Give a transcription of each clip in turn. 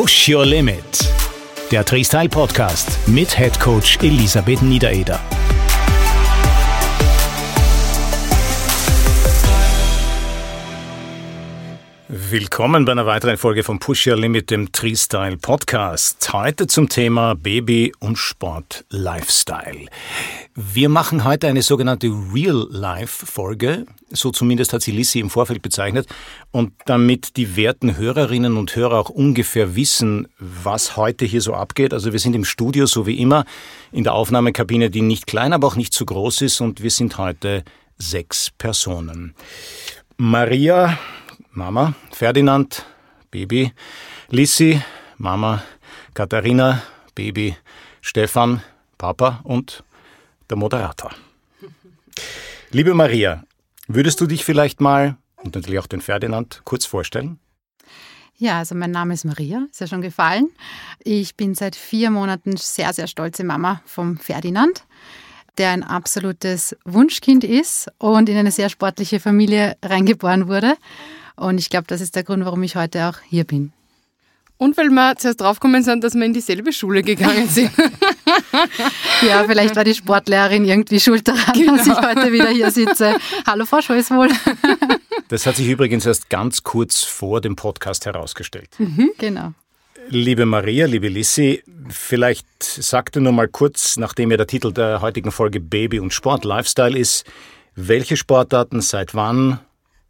Push Your Limit. Der Freestyle Podcast mit Head Coach Elisabeth Niedereder. Willkommen bei einer weiteren Folge von Push Your Limit, dem Freestyle Podcast. Heute zum Thema Baby und Sport Lifestyle. Wir machen heute eine sogenannte Real-Life-Folge. So zumindest hat sie Lissy im Vorfeld bezeichnet. Und damit die werten Hörerinnen und Hörer auch ungefähr wissen, was heute hier so abgeht. Also wir sind im Studio, so wie immer, in der Aufnahmekabine, die nicht klein, aber auch nicht zu groß ist. Und wir sind heute sechs Personen. Maria, Mama, Ferdinand, Baby, Lissi, Mama, Katharina, Baby, Stefan, Papa und der Moderator. Liebe Maria, würdest du dich vielleicht mal und natürlich auch den Ferdinand kurz vorstellen? Ja, also mein Name ist Maria, ist ja schon gefallen. Ich bin seit vier Monaten sehr, sehr stolze Mama vom Ferdinand, der ein absolutes Wunschkind ist und in eine sehr sportliche Familie reingeboren wurde. Und ich glaube, das ist der Grund, warum ich heute auch hier bin. Und weil wir zuerst draufgekommen sind, dass wir in dieselbe Schule gegangen sind. ja, vielleicht war die Sportlehrerin irgendwie schuld daran, genau. dass ich heute wieder hier sitze. Hallo Frau Scholzwohl. Das hat sich übrigens erst ganz kurz vor dem Podcast herausgestellt. Mhm, genau. Liebe Maria, liebe Lissi, vielleicht sagt ihr nur mal kurz, nachdem ja der Titel der heutigen Folge Baby und Sport Lifestyle ist, welche Sportarten seit wann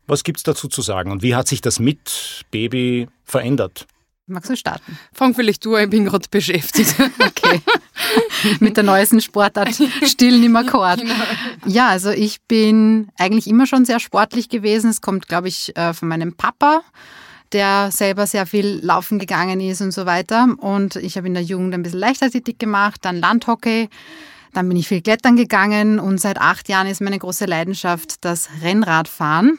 was gibt es dazu zu sagen und wie hat sich das mit Baby verändert? Magst du starten? Fang vielleicht du an, ich bin gerade beschäftigt. Okay. Mit der neuesten Sportart Stillen im Akkord. Genau. Ja, also ich bin eigentlich immer schon sehr sportlich gewesen. Es kommt, glaube ich, äh, von meinem Papa, der selber sehr viel laufen gegangen ist und so weiter. Und ich habe in der Jugend ein bisschen Leichtathletik gemacht, dann Landhockey. Dann bin ich viel klettern gegangen und seit acht Jahren ist meine große Leidenschaft das Rennradfahren.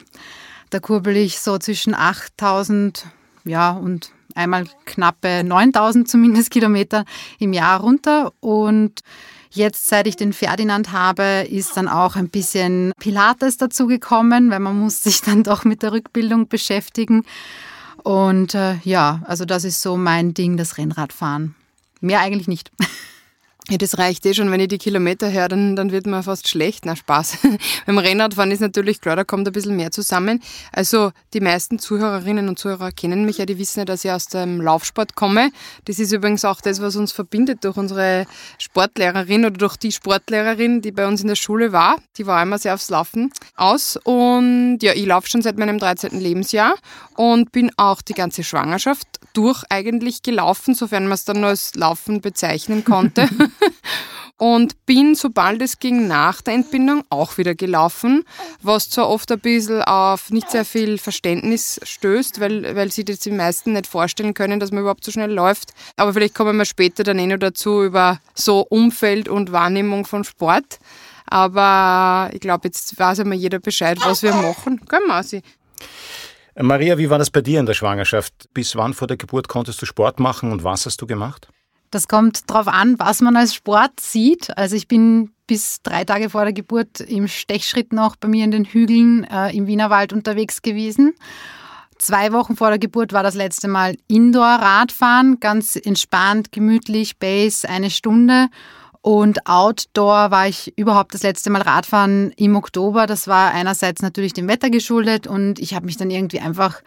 Da kurbel ich so zwischen 8000 ja, und einmal knappe 9000 zumindest Kilometer im Jahr runter. Und jetzt, seit ich den Ferdinand habe, ist dann auch ein bisschen Pilates dazugekommen, weil man muss sich dann doch mit der Rückbildung beschäftigen. Und äh, ja, also das ist so mein Ding, das Rennradfahren. Mehr eigentlich nicht. Ja, das reicht eh schon. Wenn ich die Kilometer höre, dann, dann wird man fast schlecht. Na, Spaß. Beim Rennradfahren ist natürlich klar, da kommt ein bisschen mehr zusammen. Also, die meisten Zuhörerinnen und Zuhörer kennen mich ja, die wissen ja, dass ich aus dem Laufsport komme. Das ist übrigens auch das, was uns verbindet durch unsere Sportlehrerin oder durch die Sportlehrerin, die bei uns in der Schule war. Die war immer sehr aufs Laufen aus. Und ja, ich laufe schon seit meinem 13. Lebensjahr und bin auch die ganze Schwangerschaft durch eigentlich gelaufen, sofern man es dann nur als Laufen bezeichnen konnte. und bin, sobald es ging, nach der Entbindung auch wieder gelaufen, was zwar oft ein bisschen auf nicht sehr viel Verständnis stößt, weil, weil sie das die meisten nicht vorstellen können, dass man überhaupt so schnell läuft. Aber vielleicht kommen wir später dann eh noch dazu über so Umfeld und Wahrnehmung von Sport. Aber ich glaube, jetzt weiß einmal jeder Bescheid, was wir machen. Gell, Mausi? Maria, wie war das bei dir in der Schwangerschaft? Bis wann vor der Geburt konntest du Sport machen und was hast du gemacht? Das kommt darauf an, was man als Sport sieht. Also ich bin bis drei Tage vor der Geburt im Stechschritt noch bei mir in den Hügeln äh, im Wienerwald unterwegs gewesen. Zwei Wochen vor der Geburt war das letzte Mal Indoor-Radfahren, ganz entspannt, gemütlich, Base, eine Stunde. Und Outdoor war ich überhaupt das letzte Mal Radfahren im Oktober. Das war einerseits natürlich dem Wetter geschuldet und ich habe mich dann irgendwie einfach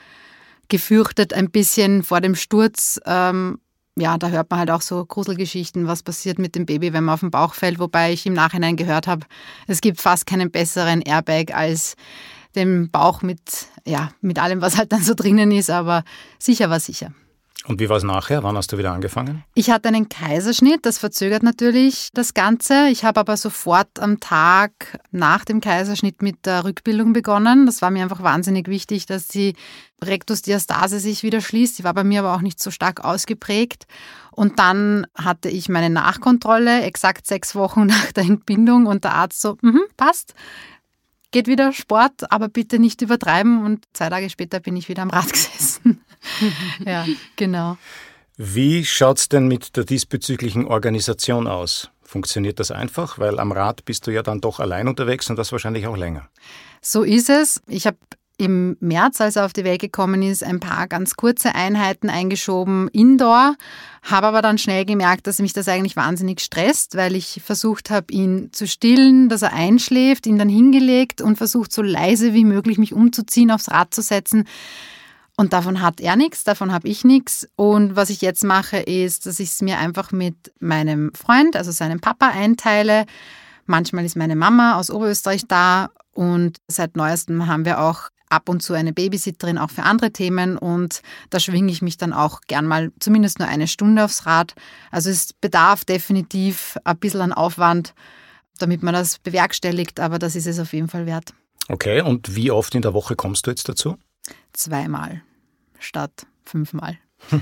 gefürchtet, ein bisschen vor dem Sturz. Ähm, ja, da hört man halt auch so Gruselgeschichten, was passiert mit dem Baby, wenn man auf den Bauch fällt, wobei ich im Nachhinein gehört habe, es gibt fast keinen besseren Airbag als den Bauch mit, ja, mit allem, was halt dann so drinnen ist, aber sicher war sicher. Und wie war es nachher? Wann hast du wieder angefangen? Ich hatte einen Kaiserschnitt, das verzögert natürlich das Ganze. Ich habe aber sofort am Tag nach dem Kaiserschnitt mit der Rückbildung begonnen. Das war mir einfach wahnsinnig wichtig, dass die Rektusdiastase sich wieder schließt. Die war bei mir aber auch nicht so stark ausgeprägt. Und dann hatte ich meine Nachkontrolle, exakt sechs Wochen nach der Entbindung und der Arzt so, mm passt, geht wieder Sport, aber bitte nicht übertreiben. Und zwei Tage später bin ich wieder am Rad gesessen. ja, genau. Wie schaut es denn mit der diesbezüglichen Organisation aus? Funktioniert das einfach? Weil am Rad bist du ja dann doch allein unterwegs und das wahrscheinlich auch länger. So ist es. Ich habe im März, als er auf die Welt gekommen ist, ein paar ganz kurze Einheiten eingeschoben, indoor, habe aber dann schnell gemerkt, dass mich das eigentlich wahnsinnig stresst, weil ich versucht habe, ihn zu stillen, dass er einschläft, ihn dann hingelegt und versucht, so leise wie möglich mich umzuziehen, aufs Rad zu setzen. Und davon hat er nichts, davon habe ich nichts. Und was ich jetzt mache, ist, dass ich es mir einfach mit meinem Freund, also seinem Papa, einteile. Manchmal ist meine Mama aus Oberösterreich da und seit neuestem haben wir auch ab und zu eine Babysitterin auch für andere Themen und da schwinge ich mich dann auch gern mal zumindest nur eine Stunde aufs Rad. Also es bedarf definitiv ein bisschen an Aufwand, damit man das bewerkstelligt, aber das ist es auf jeden Fall wert. Okay, und wie oft in der Woche kommst du jetzt dazu? Zweimal statt fünfmal.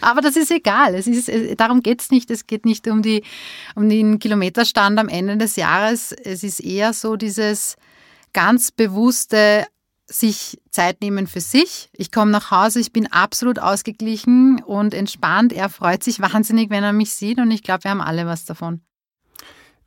Aber das ist egal. Es ist, darum geht es nicht. Es geht nicht um, die, um den Kilometerstand am Ende des Jahres. Es ist eher so dieses ganz bewusste sich Zeit nehmen für sich. Ich komme nach Hause, ich bin absolut ausgeglichen und entspannt. Er freut sich wahnsinnig, wenn er mich sieht und ich glaube, wir haben alle was davon.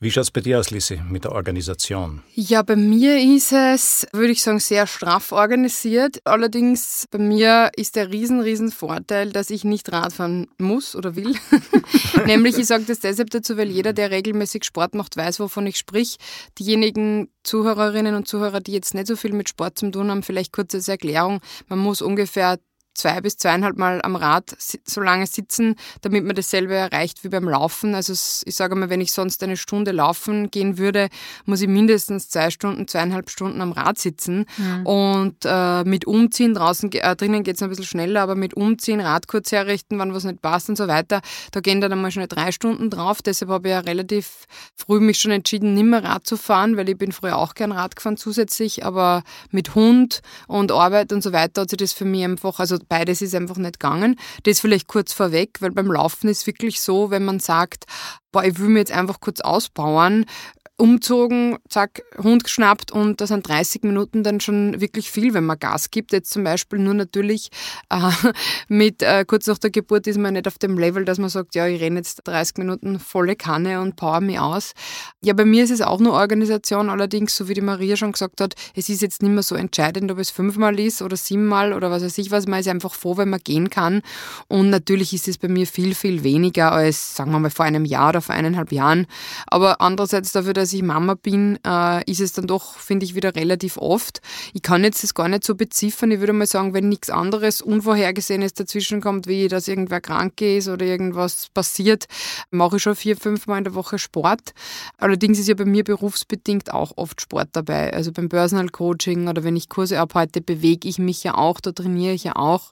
Wie schaut es bei dir aus, Lisi, mit der Organisation? Ja, bei mir ist es, würde ich sagen, sehr straff organisiert. Allerdings bei mir ist der riesen, riesen Vorteil, dass ich nicht Radfahren muss oder will. Nämlich, ich sage das deshalb dazu, weil jeder, der regelmäßig Sport macht, weiß, wovon ich sprich. Diejenigen Zuhörerinnen und Zuhörer, die jetzt nicht so viel mit Sport zu tun haben, vielleicht kurz als Erklärung. Man muss ungefähr zwei bis zweieinhalb Mal am Rad so lange sitzen, damit man dasselbe erreicht wie beim Laufen. Also ich sage mal, wenn ich sonst eine Stunde laufen gehen würde, muss ich mindestens zwei Stunden, zweieinhalb Stunden am Rad sitzen. Mhm. Und äh, mit Umziehen draußen, äh, drinnen geht es ein bisschen schneller, aber mit Umziehen, Rad kurz herrichten, wann was nicht passt und so weiter, da gehen dann einmal schon drei Stunden drauf. Deshalb habe ich ja relativ früh mich schon entschieden, nicht mehr Rad zu fahren, weil ich bin früher auch gern Rad gefahren zusätzlich, aber mit Hund und Arbeit und so weiter hat sich das für mich einfach, also beides ist einfach nicht gegangen. Das vielleicht kurz vorweg, weil beim Laufen ist wirklich so, wenn man sagt, boah, ich will mir jetzt einfach kurz ausbauen, umzogen, zack, Hund geschnappt und da sind 30 Minuten dann schon wirklich viel, wenn man Gas gibt. Jetzt zum Beispiel nur natürlich äh, mit äh, kurz nach der Geburt ist man nicht auf dem Level, dass man sagt, ja, ich renne jetzt 30 Minuten volle Kanne und power mich aus. Ja, bei mir ist es auch nur Organisation, allerdings, so wie die Maria schon gesagt hat, es ist jetzt nicht mehr so entscheidend, ob es fünfmal ist oder siebenmal oder was weiß ich was. Man ist einfach froh, wenn man gehen kann. Und natürlich ist es bei mir viel, viel weniger als, sagen wir mal, vor einem Jahr oder vor eineinhalb Jahren. Aber andererseits dafür, dass ich Mama bin, äh, ist es dann doch, finde ich, wieder relativ oft. Ich kann jetzt das gar nicht so beziffern. Ich würde mal sagen, wenn nichts anderes Unvorhergesehenes dazwischen kommt, wie dass irgendwer krank ist oder irgendwas passiert, mache ich schon vier, fünf Mal in der Woche Sport. Allerdings ist ja bei mir berufsbedingt auch oft Sport dabei. Also beim Personal Coaching oder wenn ich Kurse abhalte, bewege ich mich ja auch, da trainiere ich ja auch.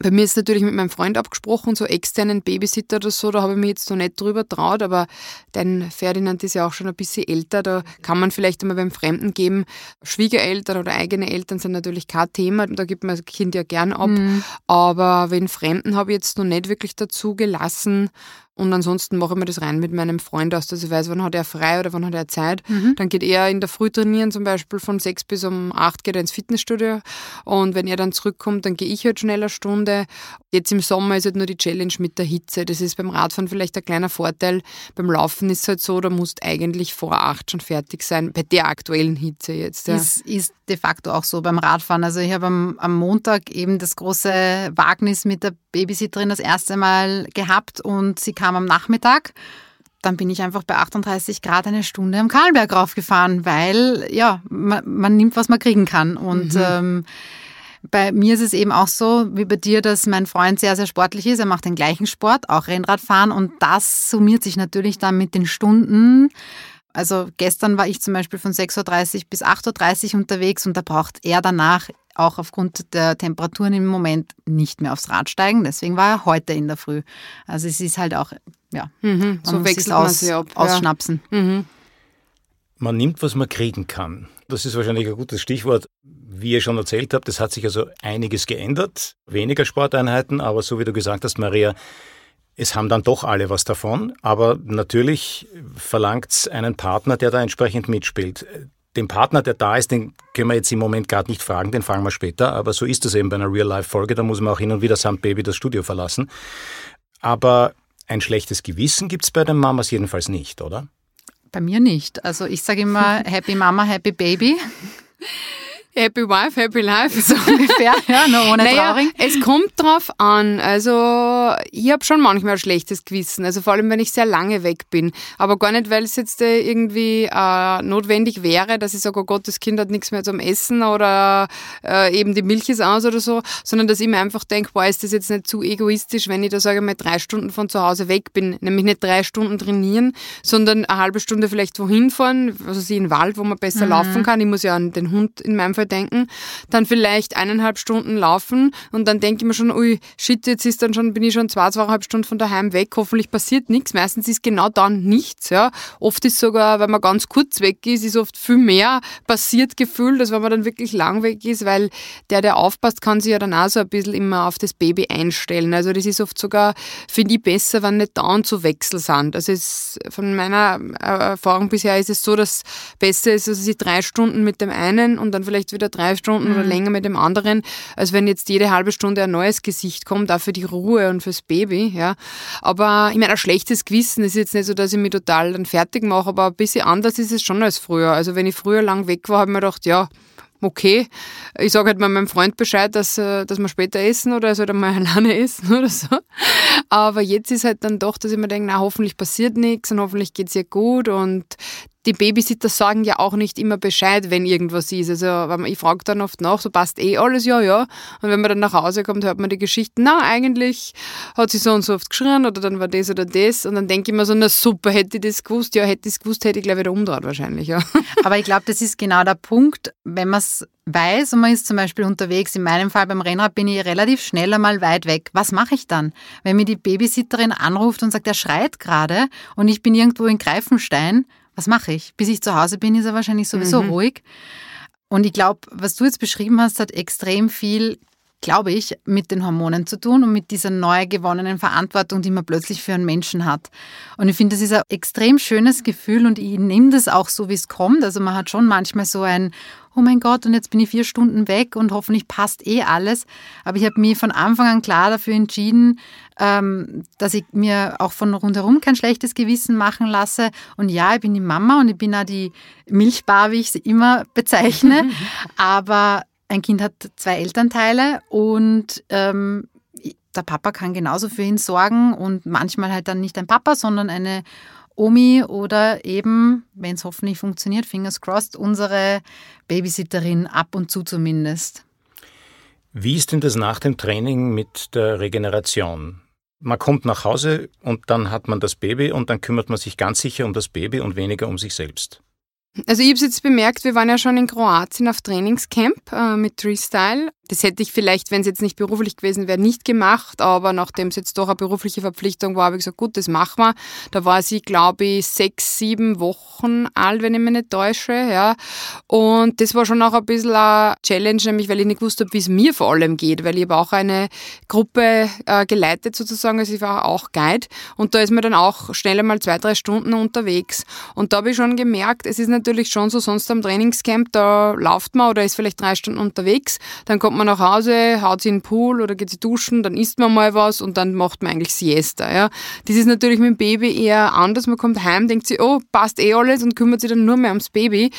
Bei mir ist natürlich mit meinem Freund abgesprochen, so externen Babysitter oder so, da habe ich mich jetzt noch nicht drüber traut, aber dein Ferdinand ist ja auch schon ein bisschen älter, da kann man vielleicht einmal beim Fremden geben. Schwiegereltern oder eigene Eltern sind natürlich kein Thema, da gibt man das Kind ja gern ab, mhm. aber wenn Fremden habe ich jetzt noch nicht wirklich dazu gelassen und ansonsten mache ich mir das rein mit meinem Freund aus, dass ich weiß, wann hat er frei oder wann hat er Zeit. Mhm. Dann geht er in der Früh trainieren, zum Beispiel von sechs bis um acht geht er ins Fitnessstudio. Und wenn er dann zurückkommt, dann gehe ich halt schnell eine Stunde. Jetzt im Sommer ist halt nur die Challenge mit der Hitze. Das ist beim Radfahren vielleicht ein kleiner Vorteil. Beim Laufen ist es halt so, da musst eigentlich vor acht schon fertig sein, bei der aktuellen Hitze jetzt. Ja. Ist, ist de facto auch so beim Radfahren. Also ich habe am, am Montag eben das große Wagnis mit der Babysitterin das erste Mal gehabt und sie kam am Nachmittag. Dann bin ich einfach bei 38 Grad eine Stunde am Karlberg raufgefahren, weil ja, man, man nimmt, was man kriegen kann. Und mhm. ähm, bei mir ist es eben auch so, wie bei dir, dass mein Freund sehr, sehr sportlich ist. Er macht den gleichen Sport, auch Rennradfahren. Und das summiert sich natürlich dann mit den Stunden. Also gestern war ich zum Beispiel von 6.30 Uhr bis 8.30 Uhr unterwegs und da braucht er danach auch aufgrund der Temperaturen im Moment nicht mehr aufs Rad steigen. Deswegen war er heute in der Früh. Also es ist halt auch, ja, mhm, so wechselt aus, man sich ab. Ausschnapsen. Ja. Mhm. Man nimmt, was man kriegen kann. Das ist wahrscheinlich ein gutes Stichwort. Wie ihr schon erzählt habt, es hat sich also einiges geändert. Weniger Sporteinheiten, aber so wie du gesagt hast, Maria, es haben dann doch alle was davon. Aber natürlich verlangt es einen Partner, der da entsprechend mitspielt den Partner, der da ist, den können wir jetzt im Moment gerade nicht fragen, den fragen wir später, aber so ist das eben bei einer Real-Life-Folge, da muss man auch hin und wieder samt Baby das Studio verlassen. Aber ein schlechtes Gewissen gibt es bei den Mamas jedenfalls nicht, oder? Bei mir nicht. Also ich sage immer Happy Mama, Happy Baby. Happy Wife, Happy Life. So ungefähr, ja, nur ohne naja, traurig. Es kommt drauf an. Also, ich habe schon manchmal ein schlechtes Gewissen. Also, vor allem, wenn ich sehr lange weg bin. Aber gar nicht, weil es jetzt äh, irgendwie äh, notwendig wäre, dass ich sage, oh Gott, das Kind hat nichts mehr zum Essen oder äh, eben die Milch ist aus oder so, sondern dass ich mir einfach denke, boah, ist das jetzt nicht zu egoistisch, wenn ich da sage mal drei Stunden von zu Hause weg bin. Nämlich nicht drei Stunden trainieren, sondern eine halbe Stunde vielleicht wohin fahren, also sie in den Wald, wo man besser mhm. laufen kann. Ich muss ja an den Hund in meinem Fall denken. Dann vielleicht eineinhalb Stunden laufen und dann denke ich mir schon, ui, shit, jetzt ist dann schon, bin ich schon zwei, zweieinhalb Stunden von daheim weg. Hoffentlich passiert nichts. Meistens ist genau dann nichts. Ja. Oft ist sogar, wenn man ganz kurz weg ist, ist oft viel mehr passiert gefühlt, als wenn man dann wirklich lang weg ist, weil der, der aufpasst, kann sich ja dann auch so ein bisschen immer auf das Baby einstellen. Also das ist oft sogar, finde ich, besser, wenn nicht dauernd zu Wechsel sind. Also es, von meiner äh, Erfahrung bisher ist es so, dass besser ist, also sie drei Stunden mit dem einen und dann vielleicht wieder drei Stunden mhm. oder länger mit dem anderen, als wenn jetzt jede halbe Stunde ein neues Gesicht kommt, auch für die Ruhe und fürs Baby. Ja. Aber ich meine, ein schlechtes Gewissen ist jetzt nicht so, dass ich mich total dann fertig mache, aber ein bisschen anders ist es schon als früher. Also wenn ich früher lang weg war, habe ich mir gedacht, ja, okay. Ich sage halt mal meinem Freund Bescheid, dass, äh, dass wir später essen oder er soll mal alleine essen oder so. Aber jetzt ist halt dann doch, dass ich mir denke, na, hoffentlich passiert nichts und hoffentlich geht es ihr gut und die Babysitter sagen ja auch nicht immer Bescheid, wenn irgendwas ist. Also ich frage dann oft nach, so passt eh alles, ja, ja. Und wenn man dann nach Hause kommt, hört man die Geschichten, na, eigentlich hat sie so und so oft geschrien oder dann war das oder das. Und dann denke ich mir so, na super, hätte ich das gewusst? Ja, hätte ich es gewusst, hätte ich gleich wieder umdreht wahrscheinlich, ja. Aber ich glaube, das ist genau der Punkt, wenn man es weiß und man ist zum Beispiel unterwegs, in meinem Fall beim Rennrad bin ich relativ schnell einmal weit weg. Was mache ich dann? Wenn mir die Babysitterin anruft und sagt, er schreit gerade und ich bin irgendwo in Greifenstein, was mache ich? Bis ich zu Hause bin, ist er wahrscheinlich sowieso mhm. ruhig. Und ich glaube, was du jetzt beschrieben hast, hat extrem viel, glaube ich, mit den Hormonen zu tun und mit dieser neu gewonnenen Verantwortung, die man plötzlich für einen Menschen hat. Und ich finde, das ist ein extrem schönes Gefühl und ich nehme das auch so, wie es kommt. Also man hat schon manchmal so ein, oh mein Gott, und jetzt bin ich vier Stunden weg und hoffentlich passt eh alles. Aber ich habe mich von Anfang an klar dafür entschieden, ähm, dass ich mir auch von rundherum kein schlechtes Gewissen machen lasse. Und ja, ich bin die Mama und ich bin auch die Milchbar, wie ich sie immer bezeichne. Aber ein Kind hat zwei Elternteile und ähm, der Papa kann genauso für ihn sorgen und manchmal halt dann nicht ein Papa, sondern eine Omi oder eben, wenn es hoffentlich funktioniert, fingers crossed, unsere Babysitterin ab und zu zumindest. Wie ist denn das nach dem Training mit der Regeneration? Man kommt nach Hause und dann hat man das Baby und dann kümmert man sich ganz sicher um das Baby und weniger um sich selbst. Also ich habe jetzt bemerkt, wir waren ja schon in Kroatien auf Trainingscamp äh, mit Freestyle das hätte ich vielleicht, wenn es jetzt nicht beruflich gewesen wäre, nicht gemacht, aber nachdem es jetzt doch eine berufliche Verpflichtung war, habe ich gesagt, gut, das machen wir. Da war sie, glaube ich, sechs, sieben Wochen alt, wenn ich mich nicht täusche. Ja. Und das war schon auch ein bisschen eine Challenge, nämlich weil ich nicht gewusst habe, wie es mir vor allem geht, weil ich habe auch eine Gruppe äh, geleitet sozusagen, also ich war auch Guide und da ist man dann auch schnell einmal zwei, drei Stunden unterwegs. Und da habe ich schon gemerkt, es ist natürlich schon so, sonst am Trainingscamp, da läuft man oder ist vielleicht drei Stunden unterwegs, dann kommt man nach Hause, haut sie in den Pool oder geht sie duschen, dann isst man mal was und dann macht man eigentlich Siesta. Ja. Das ist natürlich mit dem Baby eher anders. Man kommt heim, denkt sich, oh, passt eh alles und kümmert sich dann nur mehr ums Baby.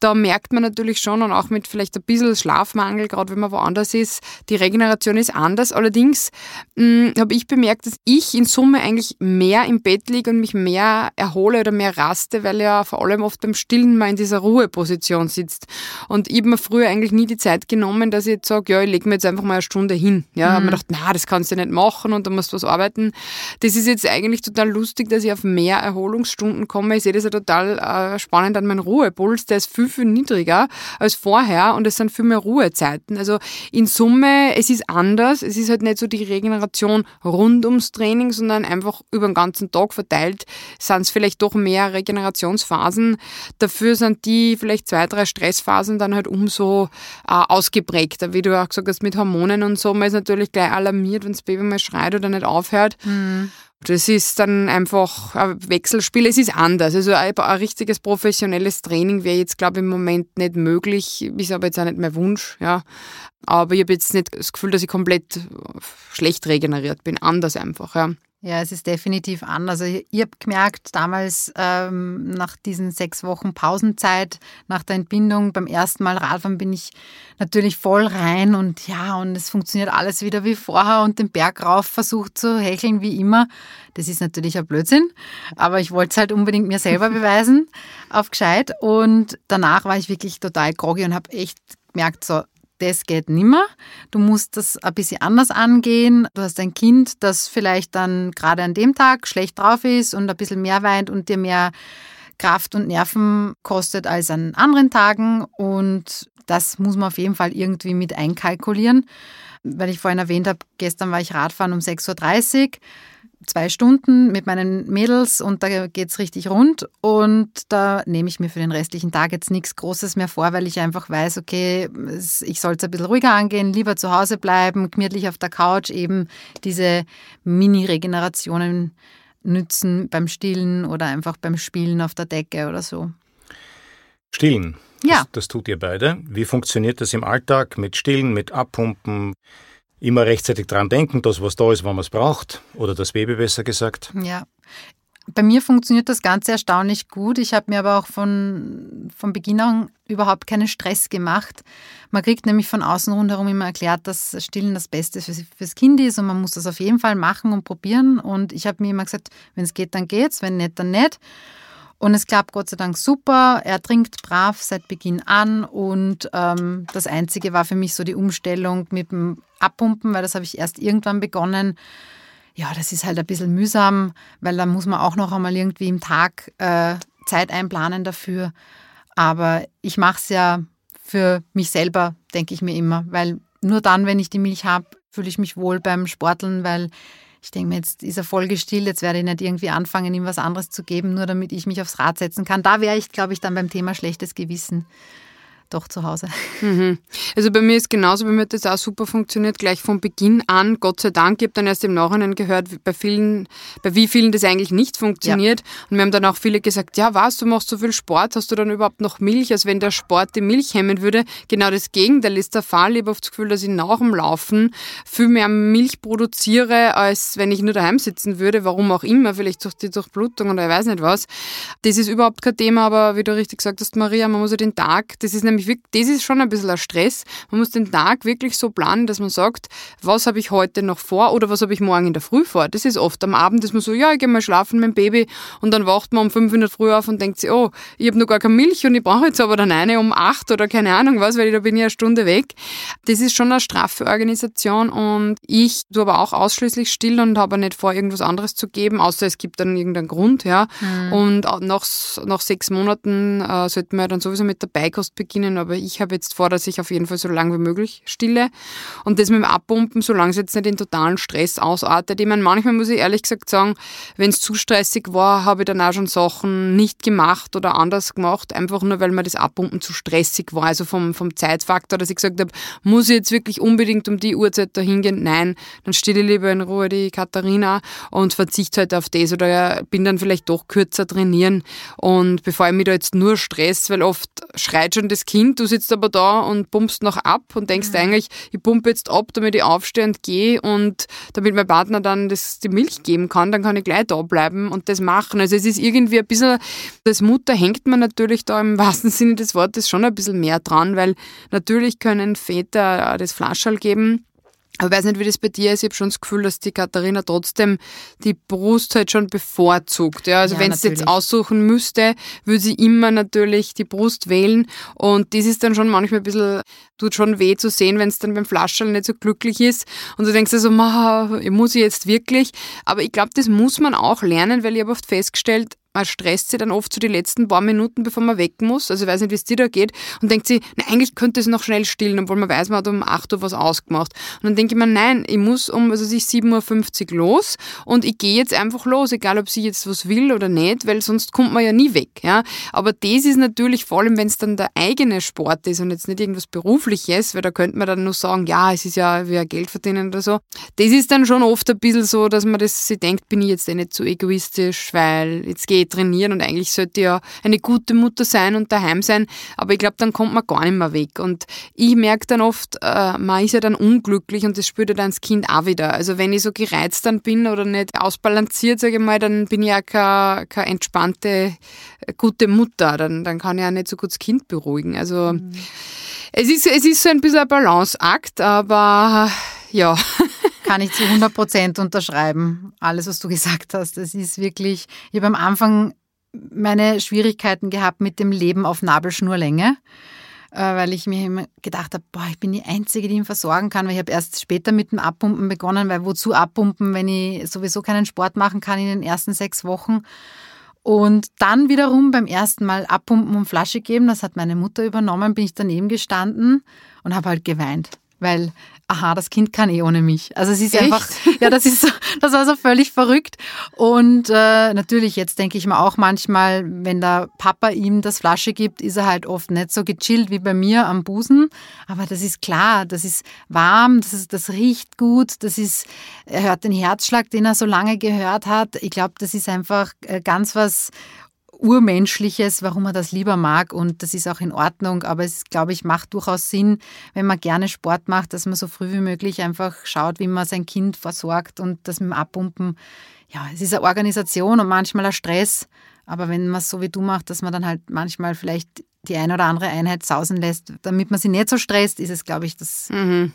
Da merkt man natürlich schon und auch mit vielleicht ein bisschen Schlafmangel, gerade wenn man woanders ist, die Regeneration ist anders. Allerdings hm, habe ich bemerkt, dass ich in Summe eigentlich mehr im Bett liege und mich mehr erhole oder mehr raste, weil ja vor allem oft beim Stillen mal in dieser Ruheposition sitzt. Und ich habe mir früher eigentlich nie die Zeit genommen, dass ich jetzt sage, ja, ich lege mir jetzt einfach mal eine Stunde hin. Ja, mhm. habe mir gedacht, na, das kannst du nicht machen und da musst du was arbeiten. Das ist jetzt eigentlich total lustig, dass ich auf mehr Erholungsstunden komme. Ich sehe das ja total äh, spannend an meinem Ruhepuls. Der ist viel, viel niedriger als vorher und es sind viel mehr Ruhezeiten. Also in Summe, es ist anders. Es ist halt nicht so die Regeneration rund ums Training, sondern einfach über den ganzen Tag verteilt sind es vielleicht doch mehr Regenerationsphasen. Dafür sind die vielleicht zwei, drei Stressphasen dann halt umso äh, ausgeprägter, wie du auch gesagt hast, mit Hormonen und so, man ist natürlich gleich alarmiert, wenn das Baby mal schreit oder nicht aufhört. Mhm. Das ist dann einfach ein Wechselspiel. Es ist anders. Also ein, ein richtiges professionelles Training wäre jetzt, glaube ich, im Moment nicht möglich. Ist aber jetzt auch nicht mein Wunsch. Ja. Aber ich habe jetzt nicht das Gefühl, dass ich komplett schlecht regeneriert bin. Anders einfach. Ja. Ja, es ist definitiv anders. Also ich habe gemerkt, damals ähm, nach diesen sechs Wochen Pausenzeit, nach der Entbindung, beim ersten Mal Radfahren bin ich natürlich voll rein und ja, und es funktioniert alles wieder wie vorher und den Berg rauf versucht zu hecheln wie immer. Das ist natürlich ein Blödsinn, aber ich wollte es halt unbedingt mir selber beweisen auf gescheit und danach war ich wirklich total groggy und habe echt gemerkt, so, das geht nimmer. Du musst das ein bisschen anders angehen. Du hast ein Kind, das vielleicht dann gerade an dem Tag schlecht drauf ist und ein bisschen mehr weint und dir mehr Kraft und Nerven kostet als an anderen Tagen. Und das muss man auf jeden Fall irgendwie mit einkalkulieren. Weil ich vorhin erwähnt habe, gestern war ich Radfahren um 6.30 Uhr zwei Stunden mit meinen Mädels und da geht es richtig rund. Und da nehme ich mir für den restlichen Tag jetzt nichts Großes mehr vor, weil ich einfach weiß, okay, ich soll es ein bisschen ruhiger angehen, lieber zu Hause bleiben, gemütlich auf der Couch, eben diese Mini-Regenerationen nützen beim Stillen oder einfach beim Spielen auf der Decke oder so. Stillen. Ja. Das, das tut ihr beide. Wie funktioniert das im Alltag mit Stillen, mit Abpumpen? Immer rechtzeitig dran denken, dass was da ist, wann man es braucht. Oder das Baby besser gesagt. Ja. Bei mir funktioniert das Ganze erstaunlich gut. Ich habe mir aber auch von, von Beginn an überhaupt keinen Stress gemacht. Man kriegt nämlich von außen rundherum immer erklärt, dass Stillen das Beste für, fürs Kind ist und man muss das auf jeden Fall machen und probieren. Und ich habe mir immer gesagt, wenn es geht, dann geht's, wenn nicht, dann nicht. Und es klappt Gott sei Dank super. Er trinkt brav seit Beginn an. Und ähm, das Einzige war für mich so die Umstellung mit dem Abpumpen, weil das habe ich erst irgendwann begonnen. Ja, das ist halt ein bisschen mühsam, weil da muss man auch noch einmal irgendwie im Tag äh, Zeit einplanen dafür. Aber ich mache es ja für mich selber, denke ich mir immer, weil nur dann, wenn ich die Milch habe, fühle ich mich wohl beim Sporteln, weil ich denke mir, jetzt ist er voll gestillt, jetzt werde ich nicht irgendwie anfangen, ihm was anderes zu geben, nur damit ich mich aufs Rad setzen kann. Da wäre ich, glaube ich, dann beim Thema schlechtes Gewissen doch zu Hause. Mhm. Also bei mir ist genauso, bei mir hat das auch super funktioniert, gleich von Beginn an, Gott sei Dank. Ich habe dann erst im Nachhinein gehört, bei vielen, bei wie vielen das eigentlich nicht funktioniert. Ja. Und mir haben dann auch viele gesagt, ja was, du machst so viel Sport, hast du dann überhaupt noch Milch, als wenn der Sport die Milch hemmen würde. Genau das Gegenteil ist der Fall. Ich habe oft das Gefühl, dass ich nach dem Laufen viel mehr Milch produziere, als wenn ich nur daheim sitzen würde. Warum auch immer, vielleicht durch die Durchblutung oder ich weiß nicht was. Das ist überhaupt kein Thema, aber wie du richtig gesagt hast, Maria, man muss ja den Tag, das ist nämlich nämlich wirklich, das ist schon ein bisschen ein Stress. Man muss den Tag wirklich so planen, dass man sagt, was habe ich heute noch vor oder was habe ich morgen in der Früh vor. Das ist oft am Abend, dass man so, ja, ich gehe mal schlafen mit dem Baby und dann wacht man um fünf in der Früh auf und denkt sich, oh, ich habe noch gar keine Milch und ich brauche jetzt aber dann eine um acht oder keine Ahnung was, weil da bin ich eine Stunde weg. Das ist schon eine straffe Organisation und ich tue aber auch ausschließlich still und habe nicht vor, irgendwas anderes zu geben, außer es gibt dann irgendeinen Grund, ja. Mhm. Und nach, nach sechs Monaten äh, sollten wir dann sowieso mit der Beikost beginnen können, aber ich habe jetzt vor, dass ich auf jeden Fall so lange wie möglich stille. Und das mit dem Abpumpen, solange es jetzt nicht in totalen Stress ausartet. Ich meine, manchmal muss ich ehrlich gesagt sagen, wenn es zu stressig war, habe ich dann auch schon Sachen nicht gemacht oder anders gemacht, einfach nur, weil mir das Abpumpen zu stressig war. Also vom, vom Zeitfaktor, dass ich gesagt habe, muss ich jetzt wirklich unbedingt um die Uhrzeit da hingehen? Nein, dann stille lieber in Ruhe die Katharina und verzichte halt auf das oder bin dann vielleicht doch kürzer trainieren. Und bevor ich mich da jetzt nur stress, weil oft schreit schon das Kind, Kind, du sitzt aber da und pumpst noch ab und denkst mhm. eigentlich, ich pumpe jetzt ab, damit ich aufstehe und gehe und damit mein Partner dann das, die Milch geben kann, dann kann ich gleich da bleiben und das machen. Also es ist irgendwie ein bisschen, als Mutter hängt man natürlich da im wahrsten Sinne des Wortes schon ein bisschen mehr dran, weil natürlich können Väter das Flaschall geben, ich weiß nicht, wie das bei dir ist. Ich habe schon das Gefühl, dass die Katharina trotzdem die Brust halt schon bevorzugt. Ja, also ja, wenn sie jetzt aussuchen müsste, würde sie immer natürlich die Brust wählen. Und das ist dann schon manchmal ein bisschen, tut schon weh zu sehen, wenn es dann beim Flaschel nicht so glücklich ist. Und du denkst so, also, muss ich jetzt wirklich? Aber ich glaube, das muss man auch lernen, weil ich habe oft festgestellt, man stresst sich dann oft so die letzten paar Minuten, bevor man wecken muss. Also ich weiß nicht, wie es dir da geht. Und denkt sich, na, eigentlich könnte es noch schnell stillen, obwohl man weiß, man hat um 8 Uhr was ausgemacht. Und dann denke ich mir, nein, ich muss um also sich 7.50 Uhr los und ich gehe jetzt einfach los, egal ob sie jetzt was will oder nicht, weil sonst kommt man ja nie weg. Ja? Aber das ist natürlich vor allem, wenn es dann der eigene Sport ist und jetzt nicht irgendwas Berufliches, weil da könnte man dann nur sagen, ja, es ist ja wie Geld verdienen oder so. Das ist dann schon oft ein bisschen so, dass man das sich denkt, bin ich jetzt eh nicht zu egoistisch, weil jetzt gehe eh trainieren und eigentlich sollte ja eine gute Mutter sein und daheim sein, aber ich glaube, dann kommt man gar nicht mehr weg. Und ich merke dann oft, äh, man ist ja dann unglücklich und das spürt ja dann das Kind auch wieder. Also wenn ich so gereizt dann bin oder nicht ausbalanciert, sage ich mal, dann bin ich ja keine, keine entspannte, gute Mutter. Dann, dann kann ich ja nicht so gut das Kind beruhigen. Also mhm. es, ist, es ist so ein bisschen ein Balanceakt, aber ja. Kann ich zu 100 Prozent unterschreiben. Alles, was du gesagt hast. Das ist wirklich, ich habe am Anfang meine Schwierigkeiten gehabt mit dem Leben auf Nabelschnurlänge, äh, weil ich mir immer gedacht habe, boah, ich bin die Einzige, die ihn versorgen kann, weil ich habe erst später mit dem Abpumpen begonnen, weil wozu abpumpen, wenn ich sowieso keinen Sport machen kann in den ersten sechs Wochen. Und dann wiederum beim ersten Mal abpumpen und Flasche geben, das hat meine Mutter übernommen, bin ich daneben gestanden und habe halt geweint, weil aha, das Kind kann eh ohne mich. Also es ist Echt? einfach, ja, das ist so, das war so völlig verrückt. Und äh, natürlich, jetzt denke ich mir auch manchmal, wenn der Papa ihm das Flasche gibt, ist er halt oft nicht so gechillt wie bei mir am Busen. Aber das ist klar, das ist warm, das, ist, das riecht gut, das ist, er hört den Herzschlag, den er so lange gehört hat. Ich glaube, das ist einfach äh, ganz was Urmenschliches, warum man das lieber mag und das ist auch in Ordnung, aber es, glaube ich, macht durchaus Sinn, wenn man gerne Sport macht, dass man so früh wie möglich einfach schaut, wie man sein Kind versorgt und das mit dem Abpumpen, ja, es ist eine Organisation und manchmal ein Stress, aber wenn man es so wie du macht, dass man dann halt manchmal vielleicht die eine oder andere Einheit sausen lässt, damit man sie nicht so stresst, ist es, glaube ich, das mhm.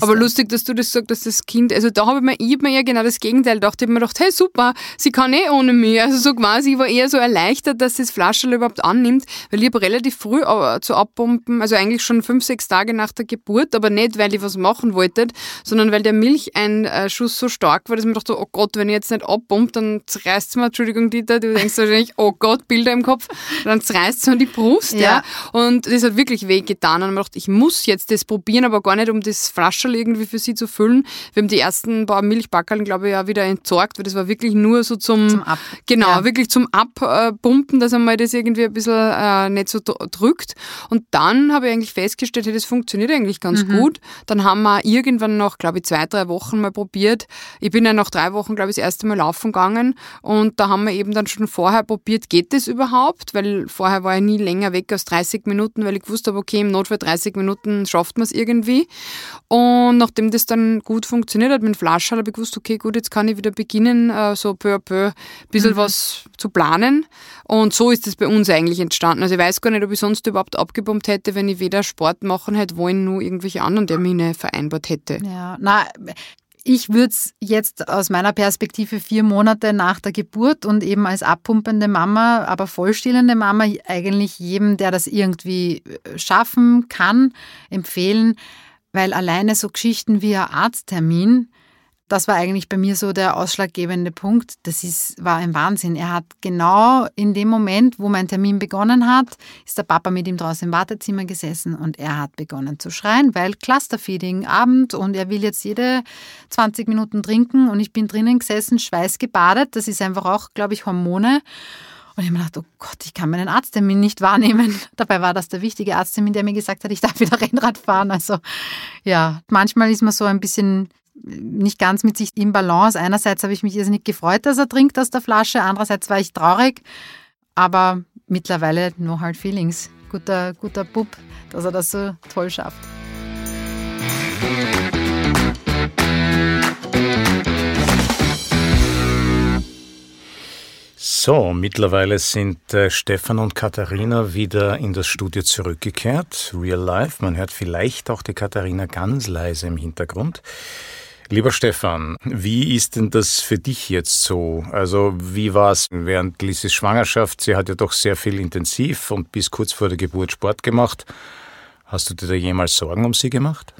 Aber lustig, dass du das sagst, dass das Kind, also da habe ich mir, ich hab mir eher genau das Gegenteil gedacht. Ich habe mir gedacht, hey super, sie kann eh ohne mich. Also so quasi, ich war eher so erleichtert, dass sie das Flascherl überhaupt annimmt, weil ich habe relativ früh zu abpumpen, also eigentlich schon fünf, sechs Tage nach der Geburt, aber nicht, weil ich was machen wollte, sondern weil der Milcheinschuss so stark war, dass ich mir dachte, oh Gott, wenn ich jetzt nicht abpumpt, dann zerreißt es mir, Entschuldigung Dieter, du denkst wahrscheinlich, oh Gott, Bilder im Kopf, dann zerreißt es mir die Brust, ja. ja. Und das hat wirklich weh getan und ich mir gedacht, ich muss jetzt das probieren, aber gar nicht um das Flascherl irgendwie für sie zu füllen. Wir haben die ersten paar Milchbackeln, glaube ich, ja wieder entsorgt, weil das war wirklich nur so zum, zum Ab. Genau, ja. wirklich zum Abpumpen, dass einmal das irgendwie ein bisschen äh, nicht so drückt. Und dann habe ich eigentlich festgestellt, hey, das funktioniert eigentlich ganz mhm. gut. Dann haben wir irgendwann noch, glaube ich, zwei, drei Wochen mal probiert. Ich bin ja nach drei Wochen, glaube ich, das erste Mal laufen gegangen und da haben wir eben dann schon vorher probiert, geht das überhaupt? Weil vorher war ich nie länger weg als 30 Minuten, weil ich gewusst habe, okay, im Notfall 30 Minuten schafft man es irgendwie. Und nachdem das dann gut funktioniert hat mit dem Flaschall, habe ich gewusst, okay, gut, jetzt kann ich wieder beginnen, äh, so peu à peu ein bisschen mhm. was zu planen. Und so ist es bei uns eigentlich entstanden. Also ich weiß gar nicht, ob ich sonst überhaupt abgepumpt hätte, wenn ich weder Sport machen hätte wollen, nur irgendwelche anderen Termine vereinbart hätte. Ja, na, ich würde es jetzt aus meiner Perspektive vier Monate nach der Geburt und eben als abpumpende Mama, aber vollstillende Mama eigentlich jedem, der das irgendwie äh, schaffen kann, empfehlen, weil alleine so Geschichten wie ein Arzttermin, das war eigentlich bei mir so der ausschlaggebende Punkt. Das ist, war ein Wahnsinn. Er hat genau in dem Moment, wo mein Termin begonnen hat, ist der Papa mit ihm draußen im Wartezimmer gesessen und er hat begonnen zu schreien, weil Clusterfeeding Abend und er will jetzt jede 20 Minuten trinken und ich bin drinnen gesessen, schweißgebadet. Das ist einfach auch, glaube ich, Hormone. Und ich habe mir gedacht, oh Gott, ich kann meinen Arzttermin nicht wahrnehmen. Dabei war das der wichtige Arzttermin, der mir gesagt hat, ich darf wieder Rennrad fahren. Also ja, manchmal ist man so ein bisschen nicht ganz mit sich im Balance. Einerseits habe ich mich nicht gefreut, dass er trinkt aus der Flasche, andererseits war ich traurig, aber mittlerweile no hard feelings. Guter, guter Bub, dass er das so toll schafft. So, mittlerweile sind äh, Stefan und Katharina wieder in das Studio zurückgekehrt. Real Life. Man hört vielleicht auch die Katharina ganz leise im Hintergrund. Lieber Stefan, wie ist denn das für dich jetzt so? Also wie war es während Lisses Schwangerschaft? Sie hat ja doch sehr viel intensiv und bis kurz vor der Geburt Sport gemacht. Hast du dir da jemals Sorgen um sie gemacht?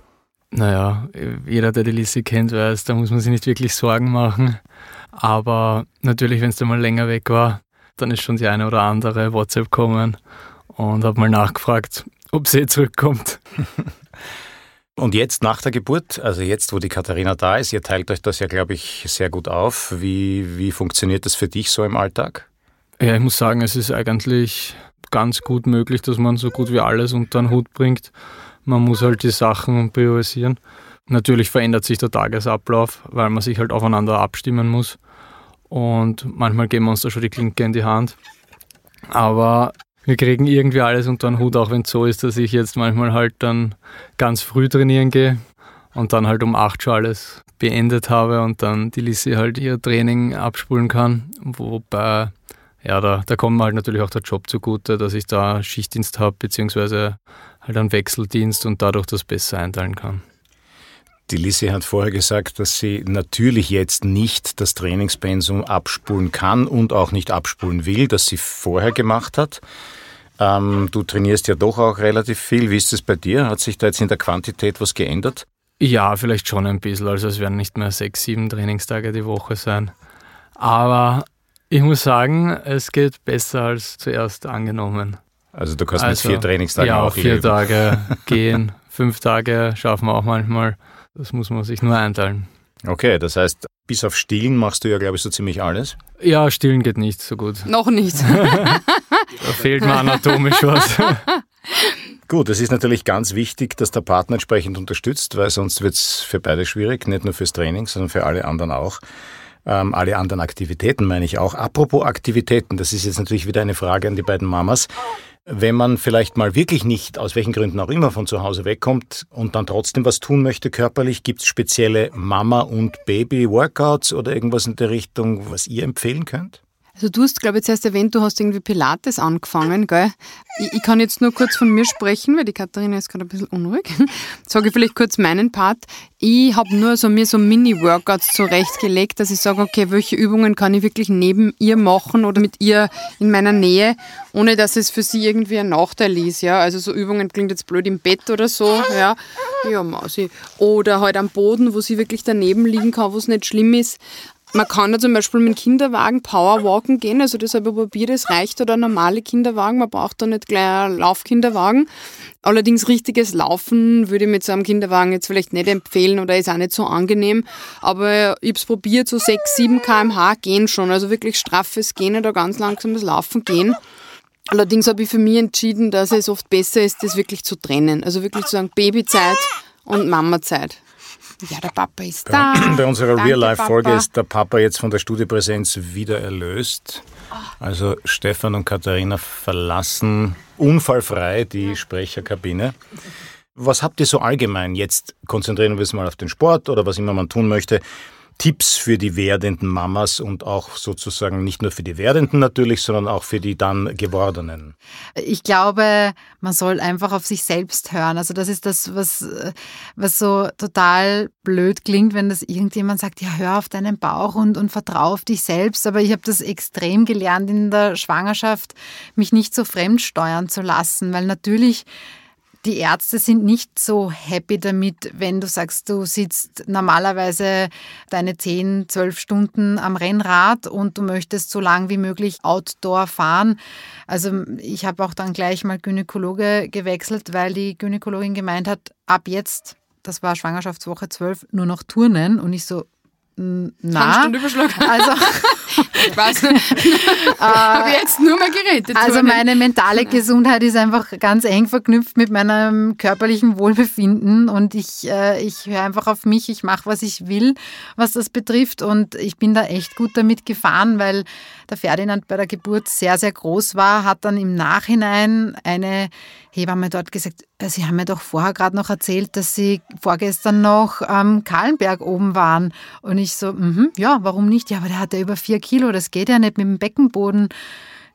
Naja, jeder, der die Lissy kennt, weiß, da muss man sich nicht wirklich Sorgen machen. Aber natürlich, wenn es dann mal länger weg war, dann ist schon die eine oder andere WhatsApp kommen und habe mal nachgefragt, ob sie zurückkommt. Und jetzt nach der Geburt, also jetzt, wo die Katharina da ist, ihr teilt euch das ja, glaube ich, sehr gut auf. Wie, wie funktioniert das für dich so im Alltag? Ja, ich muss sagen, es ist eigentlich ganz gut möglich, dass man so gut wie alles unter den Hut bringt. Man muss halt die Sachen priorisieren. Natürlich verändert sich der Tagesablauf, weil man sich halt aufeinander abstimmen muss. und manchmal geben wir uns da schon die Klinke in die Hand. Aber wir kriegen irgendwie alles unter den Hut, auch wenn es so ist, dass ich jetzt manchmal halt dann ganz früh trainieren gehe und dann halt um 8 schon alles beendet habe und dann die Lissy halt ihr Training abspulen kann. Wobei, ja, da, da kommt mir halt natürlich auch der Job zugute, dass ich da Schichtdienst habe, beziehungsweise halt einen Wechseldienst und dadurch das besser einteilen kann. Die Lissy hat vorher gesagt, dass sie natürlich jetzt nicht das Trainingspensum abspulen kann und auch nicht abspulen will, das sie vorher gemacht hat. Ähm, du trainierst ja doch auch relativ viel. Wie ist es bei dir? Hat sich da jetzt in der Quantität was geändert? Ja, vielleicht schon ein bisschen. Also es werden nicht mehr sechs, sieben Trainingstage die Woche sein. Aber ich muss sagen, es geht besser als zuerst angenommen. Also du kannst also, mit vier Trainingstagen ja, auch vier leben. Tage gehen, fünf Tage schaffen wir auch manchmal. Das muss man sich nur einteilen. Okay, das heißt, bis auf Stillen machst du ja, glaube ich, so ziemlich alles. Ja, Stillen geht nicht so gut. Noch nicht. da fehlt mir anatomisch was. Gut, es ist natürlich ganz wichtig, dass der Partner entsprechend unterstützt, weil sonst wird es für beide schwierig, nicht nur fürs Training, sondern für alle anderen auch. Ähm, alle anderen Aktivitäten meine ich auch. Apropos Aktivitäten, das ist jetzt natürlich wieder eine Frage an die beiden Mamas. Wenn man vielleicht mal wirklich nicht, aus welchen Gründen auch immer, von zu Hause wegkommt und dann trotzdem was tun möchte körperlich, gibt es spezielle Mama- und Baby-Workouts oder irgendwas in der Richtung, was ihr empfehlen könnt? Also du hast, glaube ich, zuerst erwähnt, du hast irgendwie Pilates angefangen, gell? Ich, ich, kann jetzt nur kurz von mir sprechen, weil die Katharina ist gerade ein bisschen unruhig. Sage ich vielleicht kurz meinen Part. Ich habe nur so mir so Mini-Workouts zurechtgelegt, dass ich sage, okay, welche Übungen kann ich wirklich neben ihr machen oder mit ihr in meiner Nähe, ohne dass es für sie irgendwie ein Nachteil ist, ja? Also so Übungen klingt jetzt blöd im Bett oder so, ja? Ja, Mausi. Oder halt am Boden, wo sie wirklich daneben liegen kann, wo es nicht schlimm ist. Man kann ja zum Beispiel mit dem Kinderwagen Powerwalken gehen, also das habe ich probiert, es reicht oder normale Kinderwagen, man braucht da nicht gleich einen Laufkinderwagen. Allerdings richtiges Laufen würde ich mit so einem Kinderwagen jetzt vielleicht nicht empfehlen oder ist auch nicht so angenehm, aber ich habe es probiert, so 6, 7 kmh gehen schon, also wirklich straffes Gehen oder ganz langsames Laufen gehen. Allerdings habe ich für mich entschieden, dass es oft besser ist, das wirklich zu trennen, also wirklich zu sagen Babyzeit und Mamazeit. Ja, der Papa ist da. Bei unserer Real-Life-Folge ist der Papa jetzt von der Studiopräsenz wieder erlöst. Also Stefan und Katharina verlassen unfallfrei die Sprecherkabine. Was habt ihr so allgemein? Jetzt konzentrieren wir uns mal auf den Sport oder was immer man tun möchte. Tipps für die werdenden Mamas und auch sozusagen nicht nur für die werdenden natürlich, sondern auch für die dann gewordenen? Ich glaube, man soll einfach auf sich selbst hören. Also das ist das, was, was so total blöd klingt, wenn das irgendjemand sagt, ja, hör auf deinen Bauch und, und vertrau auf dich selbst. Aber ich habe das extrem gelernt in der Schwangerschaft, mich nicht so fremd steuern zu lassen, weil natürlich die Ärzte sind nicht so happy damit, wenn du sagst, du sitzt normalerweise deine 10, 12 Stunden am Rennrad und du möchtest so lang wie möglich Outdoor fahren. Also ich habe auch dann gleich mal Gynäkologe gewechselt, weil die Gynäkologin gemeint hat, ab jetzt, das war Schwangerschaftswoche 12, nur noch Turnen. Und ich so, na, also ich weiß habe jetzt nur mal geredet. Also meine mentale Gesundheit ist einfach ganz eng verknüpft mit meinem körperlichen Wohlbefinden und ich, äh, ich höre einfach auf mich, ich mache, was ich will, was das betrifft und ich bin da echt gut damit gefahren, weil der Ferdinand bei der Geburt sehr, sehr groß war, hat dann im Nachhinein eine Hebamme dort gesagt, äh, Sie haben mir doch vorher gerade noch erzählt, dass Sie vorgestern noch am Kahlenberg oben waren. Und ich so, mh, ja, warum nicht? Ja, aber der hat ja über vier Kilo, das geht ja nicht mit dem Beckenboden.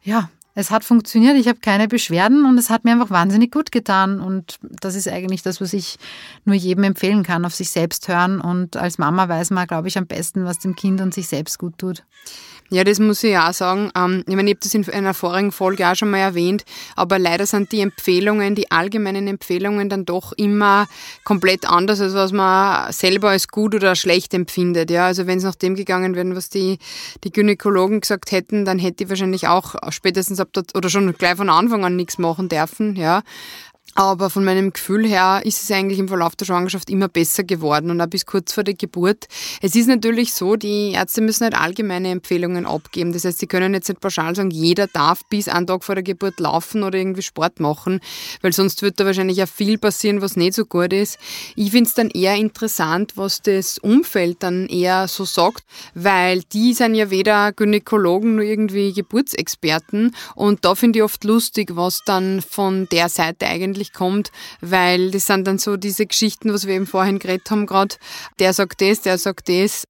Ja, es hat funktioniert, ich habe keine Beschwerden und es hat mir einfach wahnsinnig gut getan. Und das ist eigentlich das, was ich nur jedem empfehlen kann, auf sich selbst hören. Und als Mama weiß man, glaube ich, am besten, was dem Kind und sich selbst gut tut. Ja, das muss ich auch sagen. Ähm, ich meine, ich habe das in einer vorigen Folge auch schon mal erwähnt, aber leider sind die Empfehlungen, die allgemeinen Empfehlungen dann doch immer komplett anders, als was man selber als gut oder schlecht empfindet. Ja, also wenn es nach dem gegangen wäre, was die, die Gynäkologen gesagt hätten, dann hätte ich wahrscheinlich auch spätestens ab dort oder schon gleich von Anfang an nichts machen dürfen. Ja, Aber von meinem Gefühl her ist es eigentlich im Verlauf der Schwangerschaft immer besser geworden und auch bis kurz vor der Geburt. Es ist natürlich so, die Ärzte müssen halt allgemeine Empfehlungen abgeben. Das heißt, sie können jetzt nicht pauschal sagen, jeder darf bis einen Tag vor der Geburt laufen oder irgendwie Sport machen, weil sonst wird da wahrscheinlich auch viel passieren, was nicht so gut ist. Ich finde es dann eher interessant, was das Umfeld dann eher so sagt, weil die sind ja weder Gynäkologen noch irgendwie Geburtsexperten und da finde ich oft lustig, was dann von der Seite eigentlich eigentlich kommt, weil das sind dann so diese Geschichten, was wir eben vorhin geredet haben gerade. Der sagt das, der sagt das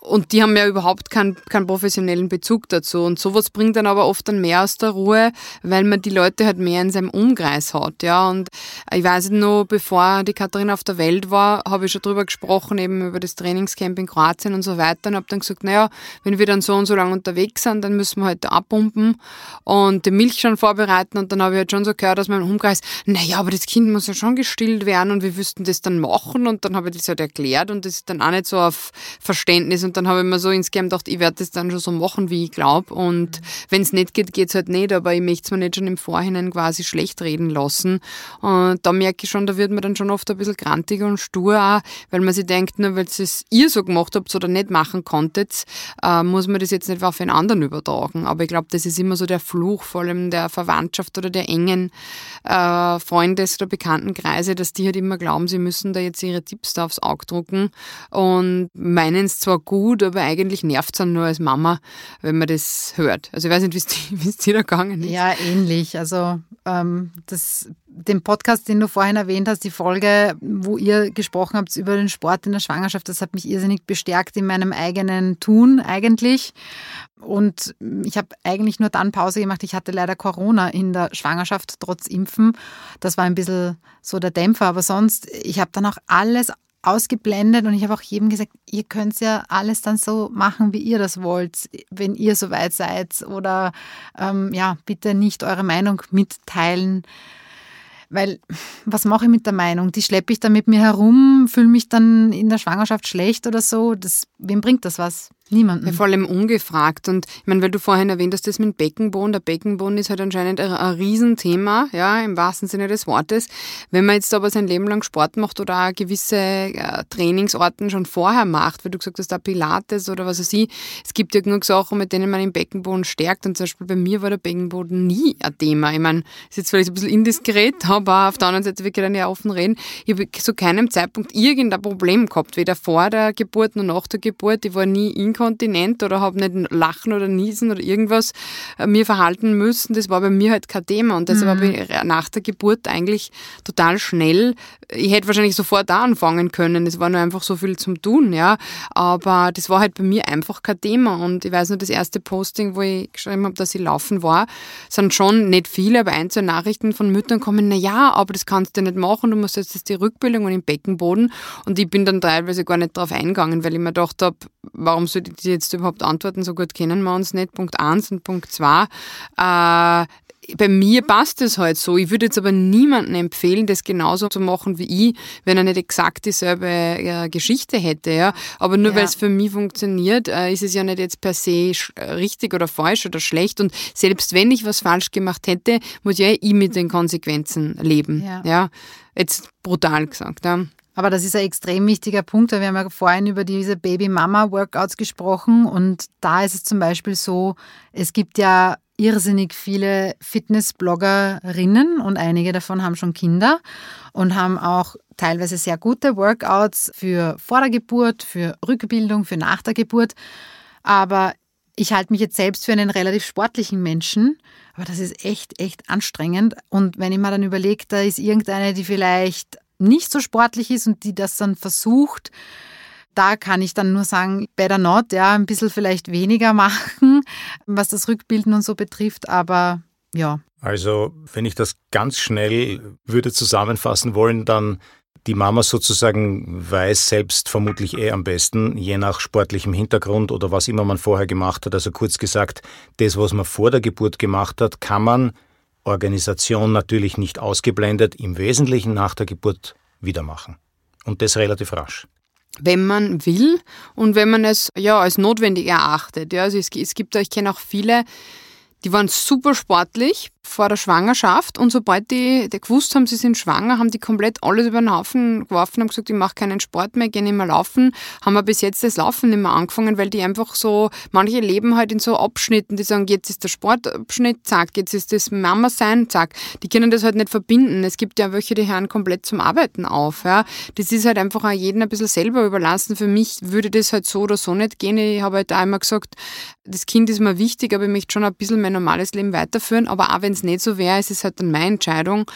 und die haben ja überhaupt keinen, keinen professionellen Bezug dazu. Und sowas bringt dann aber oft dann mehr aus der Ruhe, weil man die Leute halt mehr in seinem Umkreis hat. Ja. Und ich weiß noch, bevor die Katharina auf der Welt war, habe ich schon drüber gesprochen, eben über das Trainingscamp in Kroatien und so weiter. Und habe dann gesagt, naja, wenn wir dann so und so lange unterwegs sind, dann müssen wir halt abpumpen und die Milch schon vorbereiten. Und dann habe ich halt schon so gehört aus meinem Umkreis, naja, aber das Kind muss ja schon gestillt werden und wir wüssten das dann machen. Und dann habe ich das halt erklärt und das ist dann auch nicht so auf Verständnis ist. Und dann habe ich mir so insgesamt gedacht, ich werde das dann schon so machen, wie ich glaube. Und wenn es nicht geht, geht es halt nicht. Aber ich möchte es mir nicht schon im Vorhinein quasi schlecht reden lassen. Und da merke ich schon, da wird man dann schon oft ein bisschen grantig und stur auch, weil man sich denkt, nur weil es ihr so gemacht habt oder nicht machen konntet, äh, muss man das jetzt nicht auf einen anderen übertragen. Aber ich glaube, das ist immer so der Fluch, vor allem der Verwandtschaft oder der engen äh, Freundes- oder Bekanntenkreise, dass die halt immer glauben, sie müssen da jetzt ihre Tipps da aufs Auge drucken und meinen es zwar gut, aber eigentlich nervt es dann nur als Mama, wenn man das hört. Also ich weiß nicht, wie es dir da gegangen ist. Ja, ähnlich. Also ähm, das, den Podcast, den du vorhin erwähnt hast, die Folge, wo ihr gesprochen habt über den Sport in der Schwangerschaft, das hat mich irrsinnig bestärkt in meinem eigenen Tun eigentlich. Und ich habe eigentlich nur dann Pause gemacht. Ich hatte leider Corona in der Schwangerschaft trotz Impfen. Das war ein bisschen so der Dämpfer. Aber sonst, ich habe dann auch alles ausgeblendet und ich habe auch jedem gesagt, ihr könnt ja alles dann so machen, wie ihr das wollt, wenn ihr soweit seid oder ähm, ja, bitte nicht eure Meinung mitteilen. Weil, was mache ich mit der Meinung? Die schleppe ich dann mit mir herum, fühle mich dann in der Schwangerschaft schlecht oder so. Das, wem bringt das was? Niemanden. Ja, vor allem ungefragt. Und ich meine, weil du vorhin erwähnt hast, das mit dem Beckenboden. Der Beckenboden ist halt anscheinend ein, ein Riesenthema, ja, im wahrsten Sinne des Wortes. Wenn man jetzt aber sein Leben lang Sport macht oder auch gewisse äh, Trainingsorten schon vorher macht, wie du gesagt hast, da Pilates oder was weiß ich, es gibt ja genug Sachen, mit denen man den Beckenboden stärkt. Und zum Beispiel bei mir war der Beckenboden nie ein Thema. Ich meine, ist jetzt vielleicht ein bisschen indiskret, aber auf der anderen Seite, wir können ja offen reden. Ich habe zu keinem Zeitpunkt irgendein Problem gehabt, weder vor der Geburt noch nach der Geburt. Ich war nie inkontinent Kontinent oder habe nicht lachen oder niesen oder irgendwas äh, mir verhalten müssen. Das war bei mir halt kein Thema und deshalb mhm. habe ich nach der Geburt eigentlich total schnell, ich hätte wahrscheinlich sofort da anfangen können. Es war nur einfach so viel zum Tun, ja. Aber das war halt bei mir einfach kein Thema und ich weiß nur, das erste Posting, wo ich geschrieben habe, dass ich laufen war, sind schon nicht viele, aber ein, zwei Nachrichten von Müttern kommen, na ja, aber das kannst du nicht machen, du musst jetzt die Rückbildung und im Beckenboden und ich bin dann teilweise gar nicht drauf eingegangen, weil ich mir gedacht habe, warum soll ich die jetzt überhaupt antworten? So gut kennen wir uns nicht. Punkt eins und Punkt zwei. Äh, bei mir passt es halt so. Ich würde jetzt aber niemandem empfehlen, das genauso zu machen wie ich, wenn er nicht exakt dieselbe äh, Geschichte hätte. Ja. Aber nur ja. weil es für mich funktioniert, äh, ist es ja nicht jetzt per se richtig oder falsch oder schlecht. Und selbst wenn ich was falsch gemacht hätte, muss ja ich mit den Konsequenzen leben. Ja. ja. Jetzt brutal gesagt. Ja. Aber das ist ein extrem wichtiger Punkt, weil wir haben ja vorhin über diese Baby-Mama-Workouts gesprochen und da ist es zum Beispiel so, es gibt ja irrsinnig viele Fitness-Bloggerinnen und einige davon haben schon Kinder und haben auch teilweise sehr gute Workouts für vor der Geburt, für Rückbildung, für nach der Geburt. Aber ich halte mich jetzt selbst für einen relativ sportlichen Menschen, aber das ist echt, echt anstrengend. Und wenn ich mir dann überlege, da ist irgendeine, die vielleicht nicht so sportlich ist und die das dann versucht, da kann ich dann nur sagen, better not, ja, ein bisschen vielleicht weniger machen, was das Rückbilden und so betrifft, aber ja. Also, wenn ich das ganz schnell würde zusammenfassen wollen, dann die Mama sozusagen weiß selbst vermutlich eh am besten, je nach sportlichem Hintergrund oder was immer man vorher gemacht hat. Also kurz gesagt, das, was man vor der Geburt gemacht hat, kann man Organisation natürlich nicht ausgeblendet, im Wesentlichen nach der Geburt wieder machen. Und das relativ rasch. Wenn man will und wenn man es ja als notwendig erachtet. Ja, also es, es gibt, ich kenne auch viele, die waren super sportlich, vor der Schwangerschaft und sobald die, die gewusst haben, sie sind schwanger, haben die komplett alles über den Haufen geworfen, haben gesagt, ich mache keinen Sport mehr, gehe nicht mehr laufen, haben aber bis jetzt das Laufen nicht mehr angefangen, weil die einfach so, manche leben halt in so Abschnitten, die sagen, jetzt ist der Sportabschnitt, zack, jetzt ist das Mama sein, zack. Die können das halt nicht verbinden. Es gibt ja welche, die hören komplett zum Arbeiten auf. Ja. Das ist halt einfach auch jedem ein bisschen selber überlassen. Für mich würde das halt so oder so nicht gehen. Ich habe halt auch immer gesagt, das Kind ist mir wichtig, aber ich möchte schon ein bisschen mein normales Leben weiterführen. Aber auch wenn es nicht so wäre, ist es halt dann meine Entscheidung.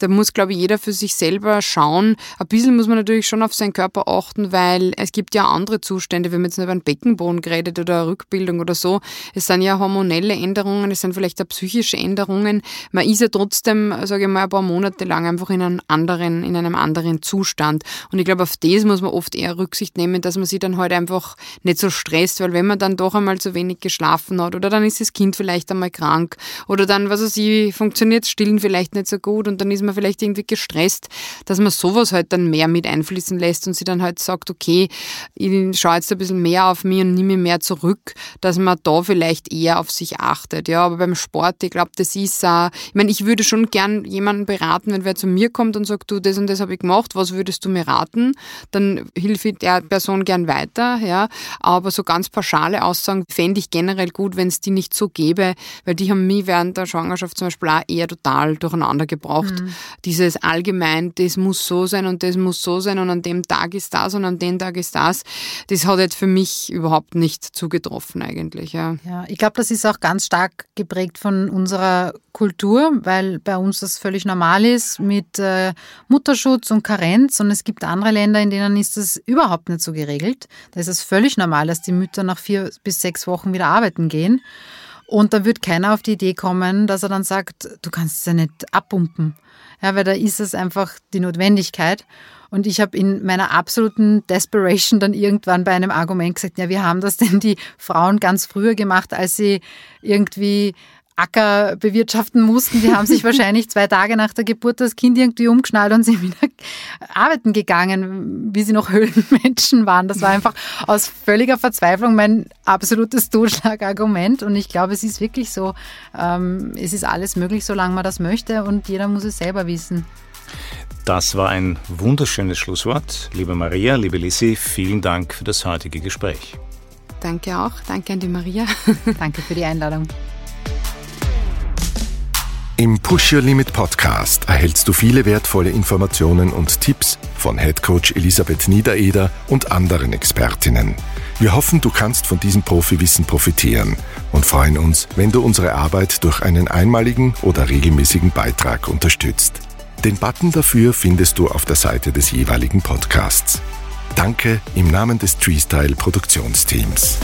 Da muss, glaube ich, jeder für sich selber schauen. Ein bisschen muss man natürlich schon auf seinen Körper achten, weil es gibt ja andere Zustände, wenn man jetzt über einen Beckenboden geredet oder eine Rückbildung oder so. Es sind ja hormonelle Änderungen, es sind vielleicht auch psychische Änderungen. Man ist ja trotzdem, sage ich mal, ein paar Monate lang einfach in einem anderen, in einem anderen Zustand. Und ich glaube, auf das muss man oft eher Rücksicht nehmen, dass man sich dann halt einfach nicht so stresst, weil wenn man dann doch einmal zu wenig geschlafen hat oder dann ist das Kind vielleicht einmal krank oder dann, was weiß ich, funktioniert Stillen vielleicht nicht so gut und dann ist man man vielleicht irgendwie gestresst, dass man sowas halt dann mehr mit einfließen lässt und sie dann halt sagt, okay, ich schaue jetzt ein bisschen mehr auf mich und nehme mehr zurück, dass man da vielleicht eher auf sich achtet. Ja, aber beim Sport, ich glaube, das ist auch, ich meine, ich würde schon gern jemanden beraten, wenn wer zu mir kommt und sagt, du, das und das habe ich gemacht, was würdest du mir raten? Dann hilfe ich der Person gern weiter, ja. Aber so ganz pauschale Aussagen fände ich generell gut, wenn es die nicht so gäbe, weil die haben mich während der Schwangerschaft zum Beispiel auch eher total durcheinander gebraucht. Mhm dieses allgemein, das muss so sein und das muss so sein und an dem Tag ist das und an dem Tag ist das, das hat jetzt für mich überhaupt nicht zugetroffen eigentlich. Ja, ja ich glaube, das ist auch ganz stark geprägt von unserer Kultur, weil bei uns das völlig normal ist mit äh, Mutterschutz und Karenz und es gibt andere Länder, in denen ist das überhaupt nicht so geregelt. Da ist es völlig normal, dass die Mütter nach vier bis sechs Wochen wieder arbeiten gehen. Und da wird keiner auf die Idee kommen, dass er dann sagt, du kannst es ja nicht abpumpen. Ja, weil da ist es einfach die Notwendigkeit. Und ich habe in meiner absoluten Desperation dann irgendwann bei einem Argument gesagt, ja, wie haben das denn die Frauen ganz früher gemacht, als sie irgendwie Acker bewirtschaften mussten. Die haben sich wahrscheinlich zwei Tage nach der Geburt das Kind irgendwie umgeschnallt und sind wieder arbeiten gegangen, wie sie noch Höhlenmenschen waren. Das war einfach aus völliger Verzweiflung mein absolutes Totschlagargument. Und ich glaube, es ist wirklich so, ähm, es ist alles möglich, solange man das möchte und jeder muss es selber wissen. Das war ein wunderschönes Schlusswort. Liebe Maria, liebe Lissi, vielen Dank für das heutige Gespräch. Danke auch. Danke an die Maria. Danke für die Einladung. Im Push Your Limit Podcast erhältst du viele wertvolle Informationen und Tipps von Head Coach Elisabeth Niedereder und anderen Expertinnen. Wir hoffen, du kannst von diesem Profiwissen profitieren und freuen uns, wenn du unsere Arbeit durch einen einmaligen oder regelmäßigen Beitrag unterstützt. Den Button dafür findest du auf der Seite des jeweiligen Podcasts. Danke im Namen des Treestyle Produktionsteams.